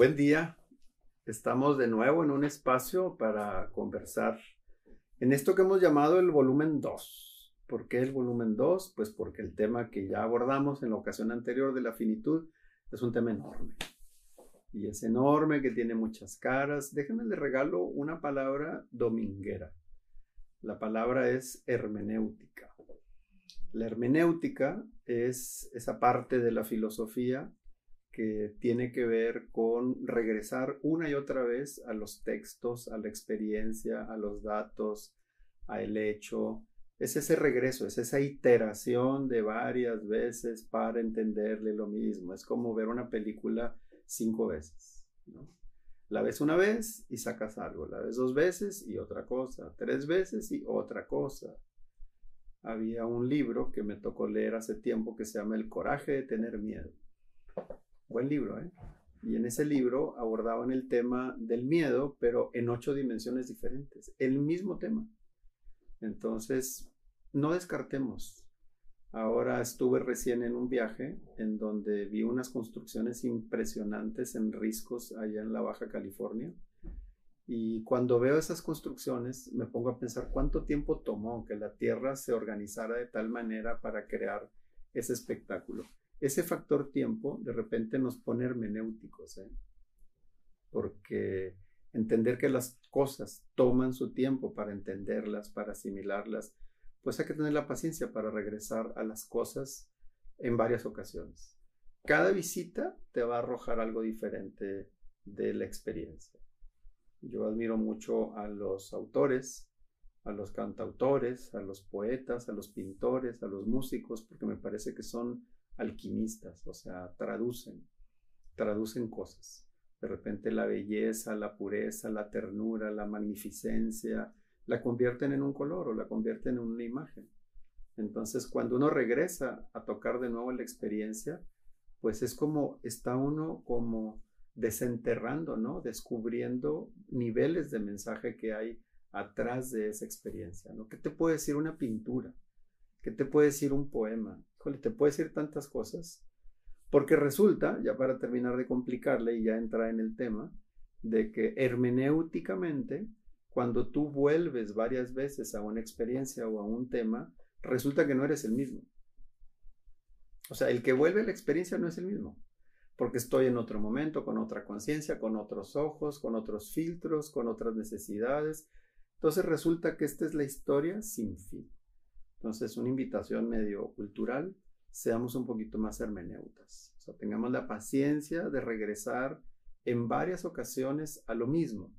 Buen día. Estamos de nuevo en un espacio para conversar en esto que hemos llamado el volumen 2. ¿Por qué el volumen 2? Pues porque el tema que ya abordamos en la ocasión anterior de la finitud es un tema enorme. Y es enorme que tiene muchas caras. Déjenme le regalo una palabra dominguera. La palabra es hermenéutica. La hermenéutica es esa parte de la filosofía que tiene que ver con regresar una y otra vez a los textos, a la experiencia, a los datos, al hecho. Es ese regreso, es esa iteración de varias veces para entenderle lo mismo. Es como ver una película cinco veces. La ves una vez y sacas algo, la ves dos veces y otra cosa, tres veces y otra cosa. Había un libro que me tocó leer hace tiempo que se llama El coraje de tener miedo Buen libro, ¿eh? Y en ese libro abordaban el tema del miedo, pero en ocho dimensiones diferentes. El mismo tema. Entonces, no descartemos. Ahora estuve recién en un viaje en donde vi unas construcciones impresionantes en riscos allá en la Baja California. Y cuando veo esas construcciones, me pongo a pensar cuánto tiempo tomó que la Tierra se organizara de tal manera para crear ese espectáculo ese factor tiempo de repente nos pone hermenéuticos, ¿eh? porque entender que las cosas toman su tiempo para entenderlas, para asimilarlas, pues hay que tener la paciencia para regresar a las cosas en varias ocasiones. Cada visita te va a arrojar algo diferente de la experiencia. Yo admiro mucho a los autores, a los cantautores, a los poetas, a los pintores, a los músicos, porque me parece que son alquimistas, o sea, traducen, traducen cosas. De repente la belleza, la pureza, la ternura, la magnificencia, la convierten en un color o la convierten en una imagen. Entonces, cuando uno regresa a tocar de nuevo la experiencia, pues es como está uno como desenterrando, ¿no? Descubriendo niveles de mensaje que hay atrás de esa experiencia, ¿no? ¿Qué te puede decir una pintura? ¿Qué te puede decir un poema? Híjole, te puede decir tantas cosas. Porque resulta, ya para terminar de complicarle y ya entrar en el tema, de que hermenéuticamente, cuando tú vuelves varias veces a una experiencia o a un tema, resulta que no eres el mismo. O sea, el que vuelve a la experiencia no es el mismo, porque estoy en otro momento, con otra conciencia, con otros ojos, con otros filtros, con otras necesidades. Entonces resulta que esta es la historia sin fin. Entonces, una invitación medio cultural, seamos un poquito más hermeneutas. O sea, tengamos la paciencia de regresar en varias ocasiones a lo mismo,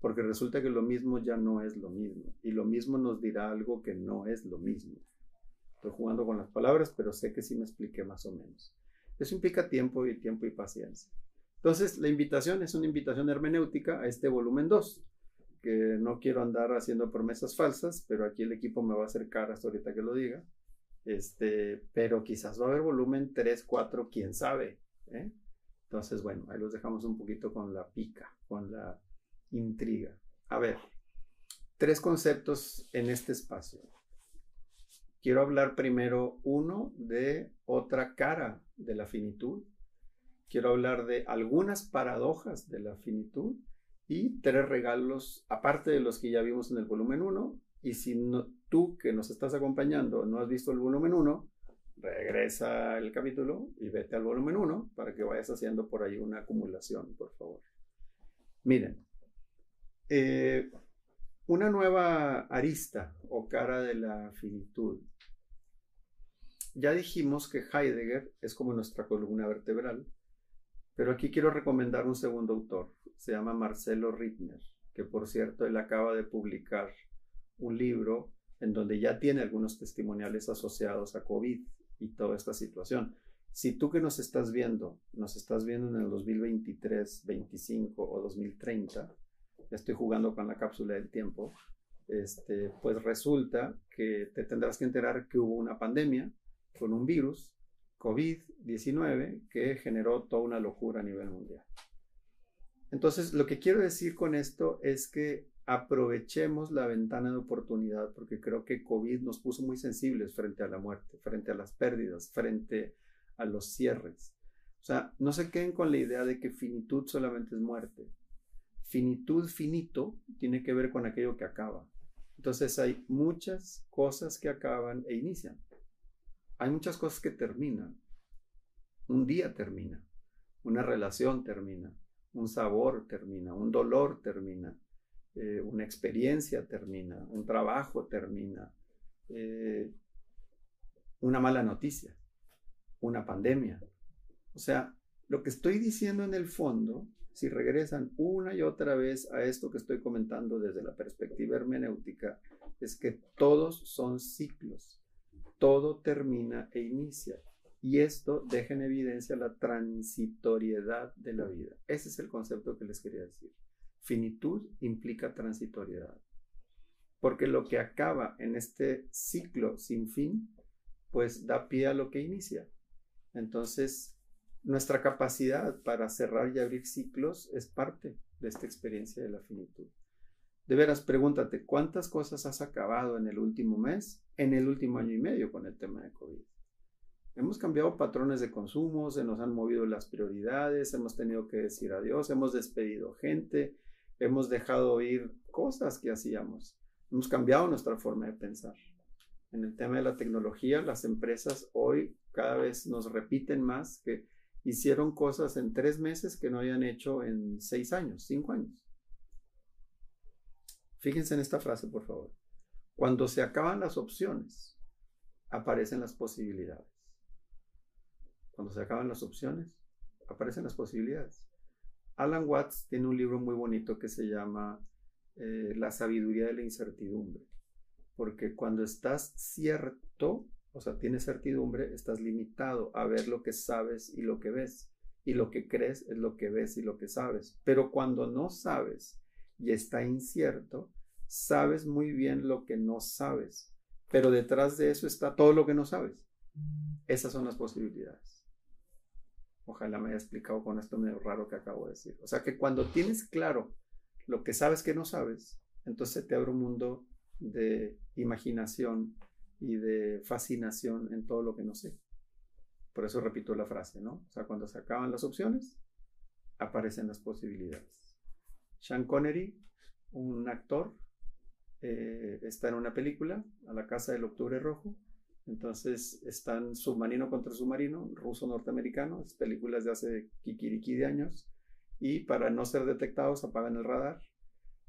porque resulta que lo mismo ya no es lo mismo, y lo mismo nos dirá algo que no es lo mismo. Estoy jugando con las palabras, pero sé que sí me expliqué más o menos. Eso implica tiempo y tiempo y paciencia. Entonces, la invitación es una invitación hermenéutica a este volumen 2 que no quiero andar haciendo promesas falsas, pero aquí el equipo me va a acercar hasta ahorita que lo diga. Este, pero quizás va a haber volumen 3, 4, quién sabe. ¿eh? Entonces, bueno, ahí los dejamos un poquito con la pica, con la intriga. A ver, tres conceptos en este espacio. Quiero hablar primero, uno, de otra cara de la finitud. Quiero hablar de algunas paradojas de la finitud y tres regalos, aparte de los que ya vimos en el volumen 1. Y si tú que nos estás acompañando no has visto el volumen 1, regresa el capítulo y vete al volumen 1 para que vayas haciendo por ahí una acumulación, por favor. Miren, eh, una nueva arista o cara de la finitud. Ya dijimos que Heidegger es como nuestra columna vertebral, pero aquí quiero recomendar un segundo autor, se llama Marcelo Rittner, que por cierto él acaba de publicar un libro en donde ya tiene algunos testimoniales asociados a COVID y toda esta situación. Si tú que nos estás viendo, nos estás viendo en el 2023, 25 o 2030, ya estoy jugando con la cápsula del tiempo, este, pues resulta que te tendrás que enterar que hubo una pandemia con un virus, COVID-19, que generó toda una locura a nivel mundial. Entonces, lo que quiero decir con esto es que aprovechemos la ventana de oportunidad porque creo que COVID nos puso muy sensibles frente a la muerte, frente a las pérdidas, frente a los cierres. O sea, no se queden con la idea de que finitud solamente es muerte. Finitud, finito, tiene que ver con aquello que acaba. Entonces hay muchas cosas que acaban e inician. Hay muchas cosas que terminan. Un día termina, una relación termina, un sabor termina, un dolor termina, eh, una experiencia termina, un trabajo termina, eh, una mala noticia, una pandemia. O sea, lo que estoy diciendo en el fondo, si regresan una y otra vez a esto que estoy comentando desde la perspectiva hermenéutica, es que todos son ciclos, todo termina e inicia. Y esto deja en evidencia la transitoriedad de la vida. Ese es el concepto que les quería decir. Finitud implica transitoriedad. Porque lo que acaba en este ciclo sin fin, pues da pie a lo que inicia. Entonces, nuestra capacidad para cerrar y abrir ciclos es parte de esta experiencia de la finitud. De veras, pregúntate, ¿cuántas cosas has acabado en el último mes, en el último año y medio con el tema de COVID? Hemos cambiado patrones de consumo, se nos han movido las prioridades, hemos tenido que decir adiós, hemos despedido gente, hemos dejado ir cosas que hacíamos, hemos cambiado nuestra forma de pensar. En el tema de la tecnología, las empresas hoy cada vez nos repiten más que hicieron cosas en tres meses que no habían hecho en seis años, cinco años. Fíjense en esta frase, por favor. Cuando se acaban las opciones, aparecen las posibilidades. Cuando se acaban las opciones, aparecen las posibilidades. Alan Watts tiene un libro muy bonito que se llama eh, La sabiduría de la incertidumbre. Porque cuando estás cierto, o sea, tienes certidumbre, estás limitado a ver lo que sabes y lo que ves. Y lo que crees es lo que ves y lo que sabes. Pero cuando no sabes y está incierto, sabes muy bien lo que no sabes. Pero detrás de eso está todo lo que no sabes. Esas son las posibilidades. Ojalá me haya explicado con esto medio raro que acabo de decir. O sea que cuando tienes claro lo que sabes que no sabes, entonces te abre un mundo de imaginación y de fascinación en todo lo que no sé. Por eso repito la frase, ¿no? O sea, cuando se acaban las opciones, aparecen las posibilidades. Sean Connery, un actor, eh, está en una película, A la Casa del Octubre Rojo, entonces están submarino contra submarino, ruso-norteamericano, películas de hace kikiriki de años, y para no ser detectados apagan el radar.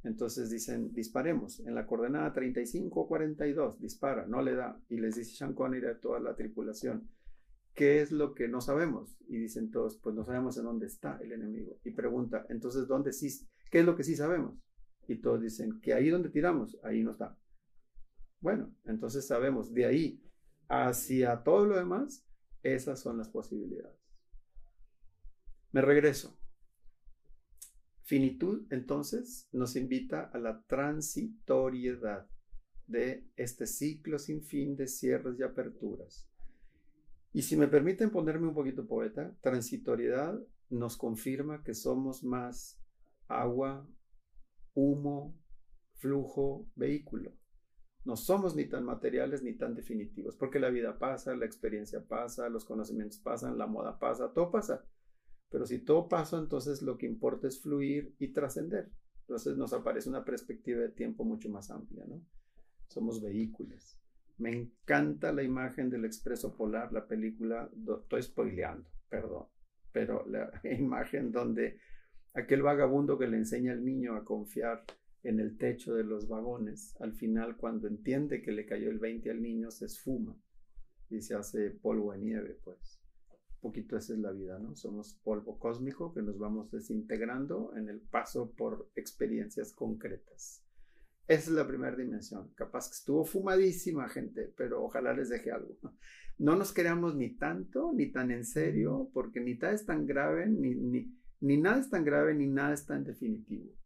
Entonces dicen, disparemos. En la coordenada 35-42, dispara, no le da. Y les dice Sean Connery a toda la tripulación, ¿qué es lo que no sabemos? Y dicen todos, pues no sabemos en dónde está el enemigo. Y pregunta, entonces, ¿dónde sí? ¿Qué es lo que sí sabemos? Y todos dicen, que ahí donde tiramos, ahí no está. Bueno, entonces sabemos, de ahí hacia todo lo demás, esas son las posibilidades. Me regreso. Finitud, entonces, nos invita a la transitoriedad de este ciclo sin fin de cierres y aperturas. Y si me permiten ponerme un poquito poeta, transitoriedad nos confirma que somos más agua, humo, flujo, vehículo no somos ni tan materiales ni tan definitivos, porque la vida pasa, la experiencia pasa, los conocimientos pasan, la moda pasa, todo pasa. Pero si todo pasa, entonces lo que importa es fluir y trascender. Entonces nos aparece una perspectiva de tiempo mucho más amplia, ¿no? Somos vehículos. Me encanta la imagen del expreso polar, la película, estoy spoileando, perdón, pero la imagen donde aquel vagabundo que le enseña al niño a confiar en el techo de los vagones. Al final, cuando entiende que le cayó el 20 al niño, se esfuma y se hace polvo de nieve, pues. Un poquito esa es la vida, ¿no? Somos polvo cósmico que nos vamos desintegrando en el paso por experiencias concretas. Esa es la primera dimensión. Capaz que estuvo fumadísima, gente, pero ojalá les deje algo. No nos creamos ni tanto, ni tan en serio, porque ni nada es tan grave, ni, ni, ni nada es tan grave, ni nada es tan definitivo.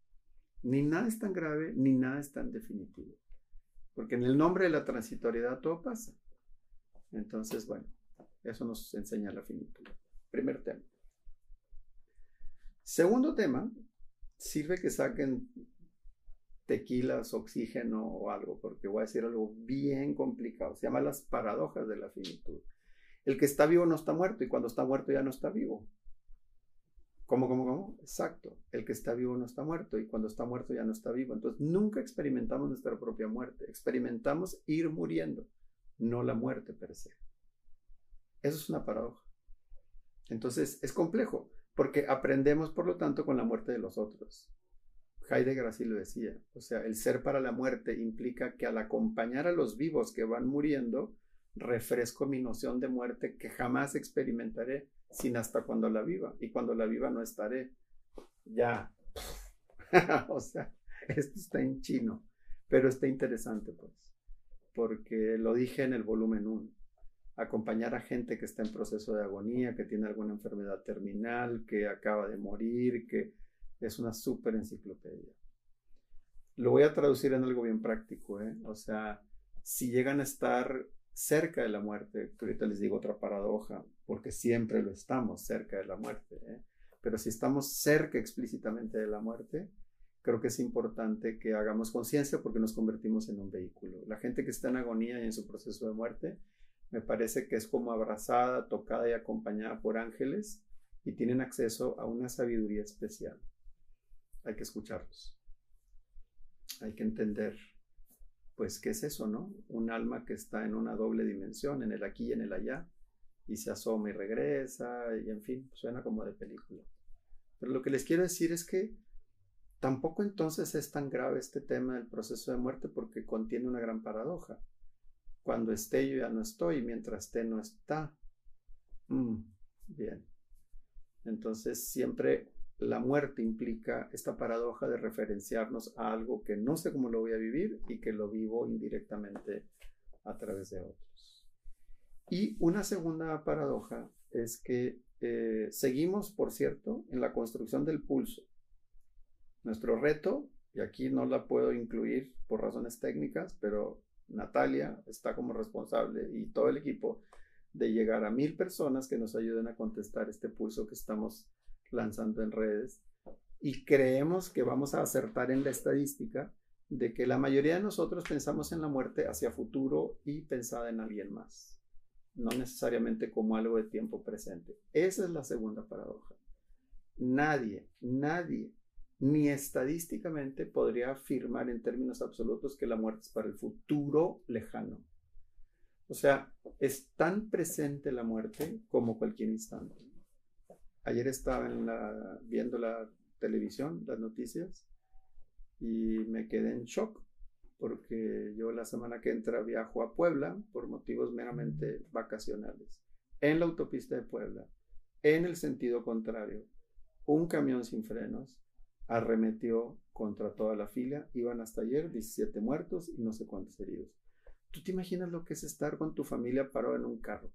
Ni nada es tan grave, ni nada es tan definitivo. Porque en el nombre de la transitoriedad todo pasa. Entonces, bueno, eso nos enseña la finitud. Primer tema. Segundo tema, sirve que saquen tequilas, oxígeno o algo, porque voy a decir algo bien complicado. Se llama las paradojas de la finitud. El que está vivo no está muerto y cuando está muerto ya no está vivo. ¿Cómo, cómo, cómo? Exacto. El que está vivo no está muerto y cuando está muerto ya no está vivo. Entonces nunca experimentamos nuestra propia muerte. Experimentamos ir muriendo, no la muerte per se. Eso es una paradoja. Entonces es complejo porque aprendemos, por lo tanto, con la muerte de los otros. Heidegger así lo decía. O sea, el ser para la muerte implica que al acompañar a los vivos que van muriendo, refresco mi noción de muerte que jamás experimentaré sin hasta cuando la viva. Y cuando la viva no estaré. Ya. o sea, esto está en chino, pero está interesante, pues, porque lo dije en el volumen 1 acompañar a gente que está en proceso de agonía, que tiene alguna enfermedad terminal, que acaba de morir, que es una súper enciclopedia. Lo voy a traducir en algo bien práctico, ¿eh? O sea, si llegan a estar cerca de la muerte, que ahorita les digo otra paradoja, porque siempre lo estamos cerca de la muerte, ¿eh? pero si estamos cerca explícitamente de la muerte, creo que es importante que hagamos conciencia porque nos convertimos en un vehículo. La gente que está en agonía y en su proceso de muerte me parece que es como abrazada, tocada y acompañada por ángeles y tienen acceso a una sabiduría especial. Hay que escucharlos. Hay que entender, pues, ¿qué es eso, no? Un alma que está en una doble dimensión, en el aquí y en el allá, y se asoma y regresa, y en fin, suena como de película. Pero lo que les quiero decir es que tampoco entonces es tan grave este tema del proceso de muerte porque contiene una gran paradoja. Cuando esté yo ya no estoy, mientras esté no está. Mm, bien. Entonces siempre la muerte implica esta paradoja de referenciarnos a algo que no sé cómo lo voy a vivir y que lo vivo indirectamente a través de otros. Y una segunda paradoja es que eh, seguimos, por cierto, en la construcción del pulso. Nuestro reto, y aquí no la puedo incluir por razones técnicas, pero Natalia está como responsable y todo el equipo de llegar a mil personas que nos ayuden a contestar este pulso que estamos lanzando en redes. Y creemos que vamos a acertar en la estadística de que la mayoría de nosotros pensamos en la muerte hacia futuro y pensada en alguien más, no necesariamente como algo de tiempo presente. Esa es la segunda paradoja. Nadie, nadie ni estadísticamente podría afirmar en términos absolutos que la muerte es para el futuro lejano. O sea, es tan presente la muerte como cualquier instante. Ayer estaba viendo la televisión, las noticias, y me quedé en shock porque yo la semana que entra viajo a Puebla por motivos meramente vacacionales. En la autopista de Puebla, en el sentido contrario, un camión sin frenos arremetió contra toda la fila. Iban hasta ayer 17 muertos y no sé cuántos heridos. ¿Tú te imaginas lo que es estar con tu familia parado en un carro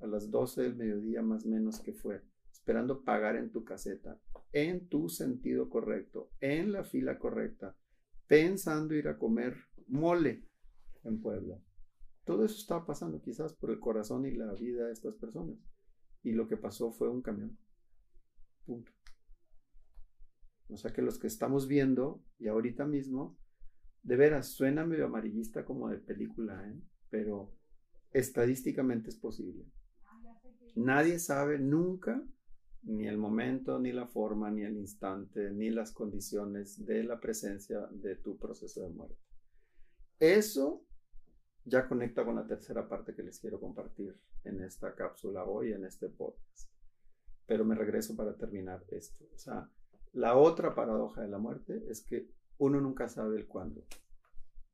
a las 12 del mediodía más o menos que fue, esperando pagar en tu caseta, en tu sentido correcto, en la fila correcta, pensando ir a comer mole en Puebla? Todo eso estaba pasando quizás por el corazón y la vida de estas personas. Y lo que pasó fue un camión. Punto. O sea que los que estamos viendo, y ahorita mismo, de veras, suena medio amarillista como de película, ¿eh? pero estadísticamente es posible. Nadie sabe nunca ni el momento, ni la forma, ni el instante, ni las condiciones de la presencia de tu proceso de muerte. Eso ya conecta con la tercera parte que les quiero compartir en esta cápsula hoy, en este podcast. Pero me regreso para terminar esto. O sea, la otra paradoja de la muerte es que uno nunca sabe el cuándo.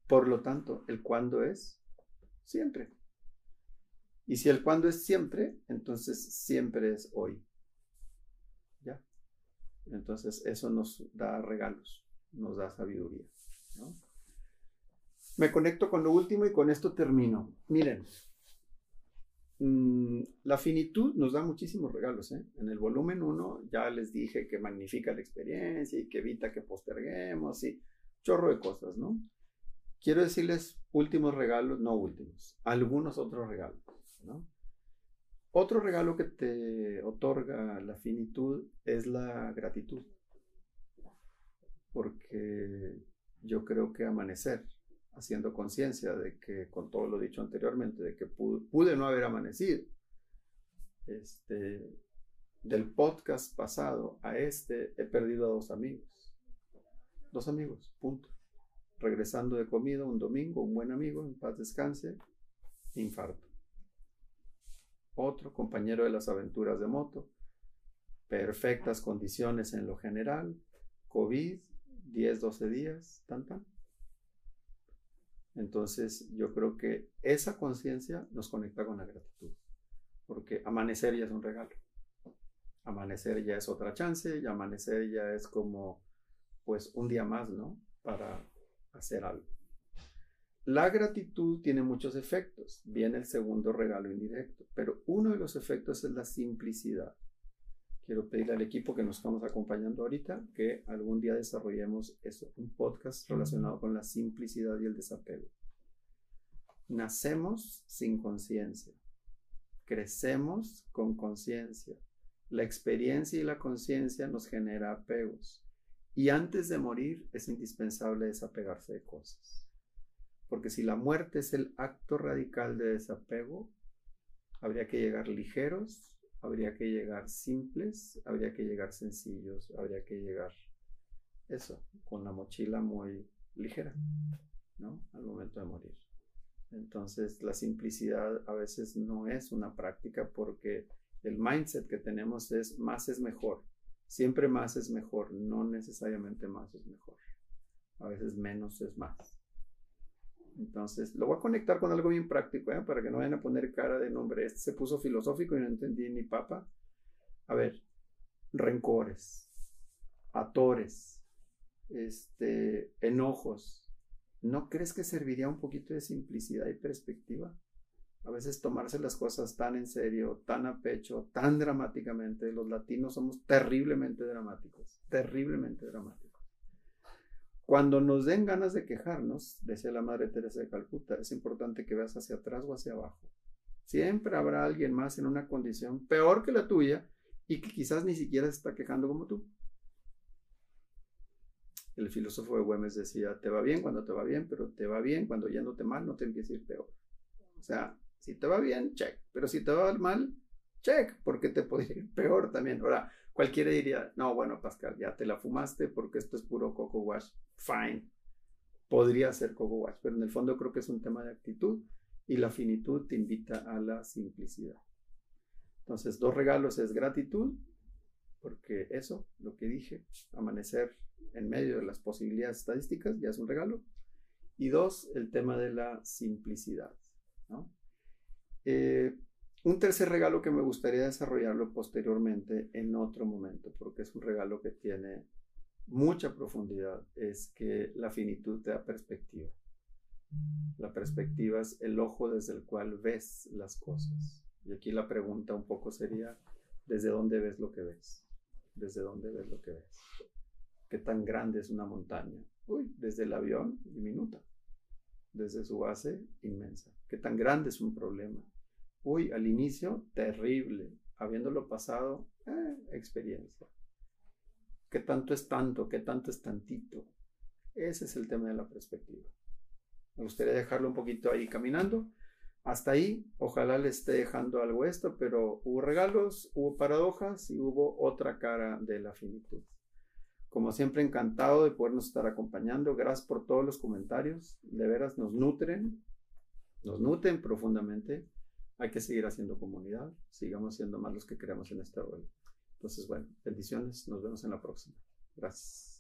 Por lo tanto, el cuándo es siempre. Y si el cuándo es siempre, entonces siempre es hoy. Entonces eso nos da regalos, nos da sabiduría. Me conecto con lo último y con esto termino. Miren, Mm, la finitud nos da muchísimos regalos. ¿eh? En el volumen 1 ya les dije que magnifica la experiencia y que evita que posterguemos y chorro de cosas, ¿no? Quiero decirles últimos regalos, no últimos, algunos otros regalos, ¿no? Otro regalo que te otorga la finitud es la gratitud. Porque yo creo que amanecer haciendo conciencia de que, con todo lo dicho anteriormente, de que pude, no haber amanecido, este, del podcast pasado a este, he perdido a dos amigos. Dos amigos, punto. Regresando de comida un domingo, un buen amigo, en paz descanse, infarto. Otro compañero de las aventuras de moto, perfectas condiciones en lo general, COVID, 10, 12 días, tan tan. Entonces yo creo que esa conciencia nos conecta con la gratitud, porque amanecer ya es un regalo. Amanecer ya es otra chance y amanecer ya es como pues un día más, ¿no? Para hacer algo. La gratitud tiene muchos efectos. Viene el segundo regalo indirecto, pero uno de los efectos es la simplicidad. Quiero pedirle al equipo que nos estamos acompañando ahorita que algún día desarrollemos eso, un podcast relacionado con la simplicidad y el desapego. Nacemos sin conciencia, crecemos con conciencia. La experiencia y la conciencia nos genera apegos. Y antes de morir es indispensable desapegarse de cosas. Porque si la muerte es el acto radical de desapego, habría que llegar ligeros, habría que llegar simples, habría que llegar sencillos, habría que llegar eso, con la mochila muy ligera, ¿no? Al momento de morir. Entonces, la simplicidad a veces no es una práctica porque el mindset que tenemos es más es mejor. Siempre más es mejor, no necesariamente más es mejor. A veces menos es más. Entonces, lo voy a conectar con algo bien práctico, ¿eh? para que no vayan a poner cara de nombre. Este se puso filosófico y no entendí ni papa. A ver, rencores, atores, este, enojos. ¿No crees que serviría un poquito de simplicidad y perspectiva? A veces tomarse las cosas tan en serio, tan a pecho, tan dramáticamente. Los latinos somos terriblemente dramáticos, terriblemente dramáticos. Cuando nos den ganas de quejarnos, decía la Madre Teresa de Calcuta, es importante que veas hacia atrás o hacia abajo. Siempre habrá alguien más en una condición peor que la tuya y que quizás ni siquiera se está quejando como tú. El filósofo de Güemes decía, te va bien cuando te va bien, pero te va bien cuando yéndote mal no te empieces a ir peor. O sea, si te va bien, check, pero si te va mal, check, porque te puede ir peor también. Ahora, Cualquiera diría, no, bueno, Pascal, ya te la fumaste porque esto es puro coco wash. Fine. Podría ser coco wash, pero en el fondo creo que es un tema de actitud y la finitud te invita a la simplicidad. Entonces, dos regalos es gratitud, porque eso, lo que dije, amanecer en medio de las posibilidades estadísticas ya es un regalo. Y dos, el tema de la simplicidad. ¿no? Eh, un tercer regalo que me gustaría desarrollarlo posteriormente en otro momento, porque es un regalo que tiene mucha profundidad, es que la finitud te da perspectiva. La perspectiva es el ojo desde el cual ves las cosas. Y aquí la pregunta un poco sería, ¿desde dónde ves lo que ves? ¿Desde dónde ves lo que ves? ¿Qué tan grande es una montaña? Uy, desde el avión, diminuta. Desde su base, inmensa. ¿Qué tan grande es un problema? Uy, al inicio, terrible. Habiéndolo pasado, eh, experiencia. ¿Qué tanto es tanto? ¿Qué tanto es tantito? Ese es el tema de la perspectiva. Me gustaría dejarlo un poquito ahí caminando. Hasta ahí, ojalá le esté dejando algo esto, pero hubo regalos, hubo paradojas y hubo otra cara de la finitud. Como siempre, encantado de podernos estar acompañando. Gracias por todos los comentarios. De veras nos nutren, nos nutren profundamente hay que seguir haciendo comunidad, sigamos siendo más los que creamos en este rol. Entonces, bueno, bendiciones, nos vemos en la próxima. Gracias.